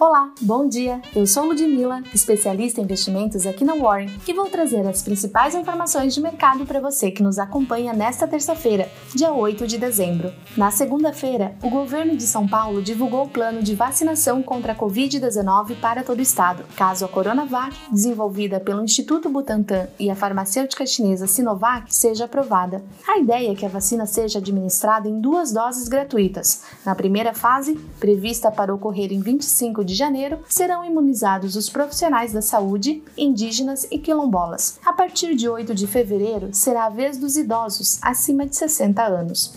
Olá, bom dia! Eu sou Ludmilla, especialista em investimentos aqui na Warren, e vou trazer as principais informações de mercado para você que nos acompanha nesta terça-feira, dia 8 de dezembro. Na segunda-feira, o governo de São Paulo divulgou o plano de vacinação contra a Covid-19 para todo o estado. Caso a Coronavac, desenvolvida pelo Instituto Butantan e a farmacêutica chinesa Sinovac, seja aprovada. A ideia é que a vacina seja administrada em duas doses gratuitas. Na primeira fase, prevista para ocorrer em 25 de janeiro, serão imunizados os profissionais da saúde, indígenas e quilombolas. A partir de 8 de fevereiro, será a vez dos idosos acima de 60 anos.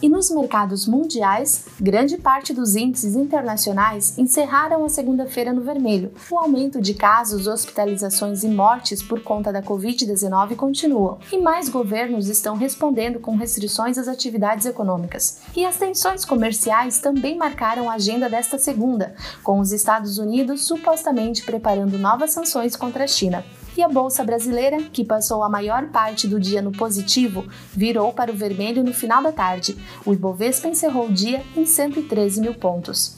E nos mercados mundiais, grande parte dos índices internacionais encerraram a segunda-feira no vermelho. O aumento de casos, hospitalizações e mortes por conta da Covid-19 continuam, e mais governos estão respondendo com restrições às atividades econômicas. E as tensões comerciais também marcaram a agenda desta segunda, com os Estados Unidos supostamente preparando novas sanções contra a China e a bolsa brasileira, que passou a maior parte do dia no positivo, virou para o vermelho no final da tarde. O Ibovespa encerrou o dia em 113 mil pontos.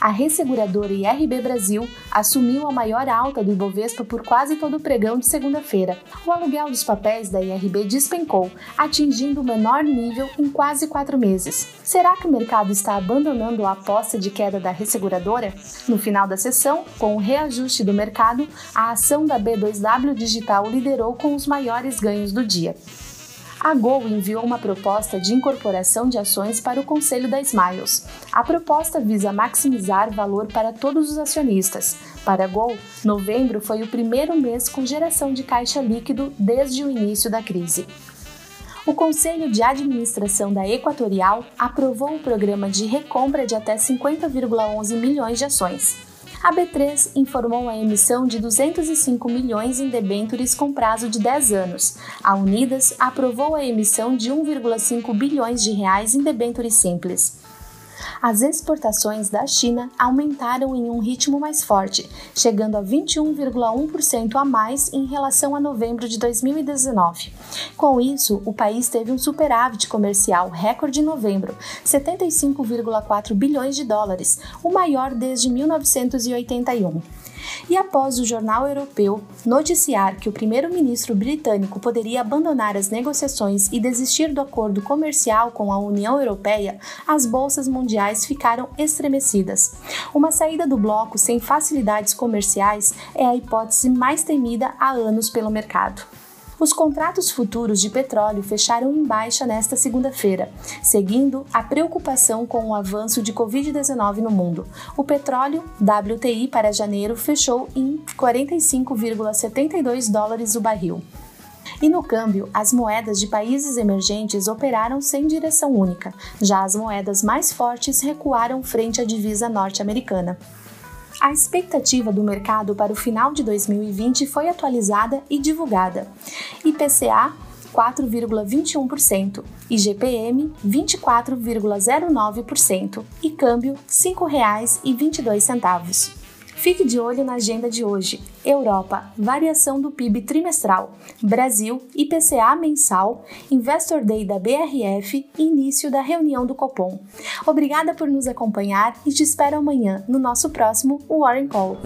A resseguradora IRB Brasil assumiu a maior alta do Ibovespa por quase todo o pregão de segunda-feira. O aluguel dos papéis da IRB despencou, atingindo o menor nível em quase quatro meses. Será que o mercado está abandonando a aposta de queda da resseguradora? No final da sessão, com o reajuste do mercado, a ação da B2W Digital liderou com os maiores ganhos do dia a Gol enviou uma proposta de incorporação de ações para o Conselho da Smiles. A proposta visa maximizar valor para todos os acionistas. Para a Gol, novembro foi o primeiro mês com geração de caixa líquido desde o início da crise. O Conselho de Administração da Equatorial aprovou o programa de recompra de até 50,11 milhões de ações a B3 informou a emissão de 205 milhões em debêntures com prazo de 10 anos. A Unidas aprovou a emissão de 1,5 bilhões de reais em debêntures simples as exportações da China aumentaram em um ritmo mais forte, chegando a 21,1% a mais em relação a novembro de 2019. Com isso, o país teve um superávit comercial recorde em novembro, 75,4 bilhões de dólares, o maior desde 1981. E após o jornal europeu noticiar que o primeiro-ministro britânico poderia abandonar as negociações e desistir do acordo comercial com a União Europeia, as bolsas mundiais ficaram estremecidas. Uma saída do bloco sem facilidades comerciais é a hipótese mais temida há anos pelo mercado. Os contratos futuros de petróleo fecharam em baixa nesta segunda-feira, seguindo a preocupação com o avanço de Covid-19 no mundo. O petróleo WTI para janeiro fechou em 45,72 dólares o barril. E no câmbio, as moedas de países emergentes operaram sem direção única, já as moedas mais fortes recuaram frente à divisa norte-americana. A expectativa do mercado para o final de 2020 foi atualizada e divulgada. IPCA 4,21%, IGPM 24,09% e câmbio R$ 5,22. Fique de olho na agenda de hoje. Europa, variação do PIB trimestral. Brasil, IPCA mensal. Investor Day da BRF início da reunião do Copom. Obrigada por nos acompanhar e te espero amanhã no nosso próximo Warren Call.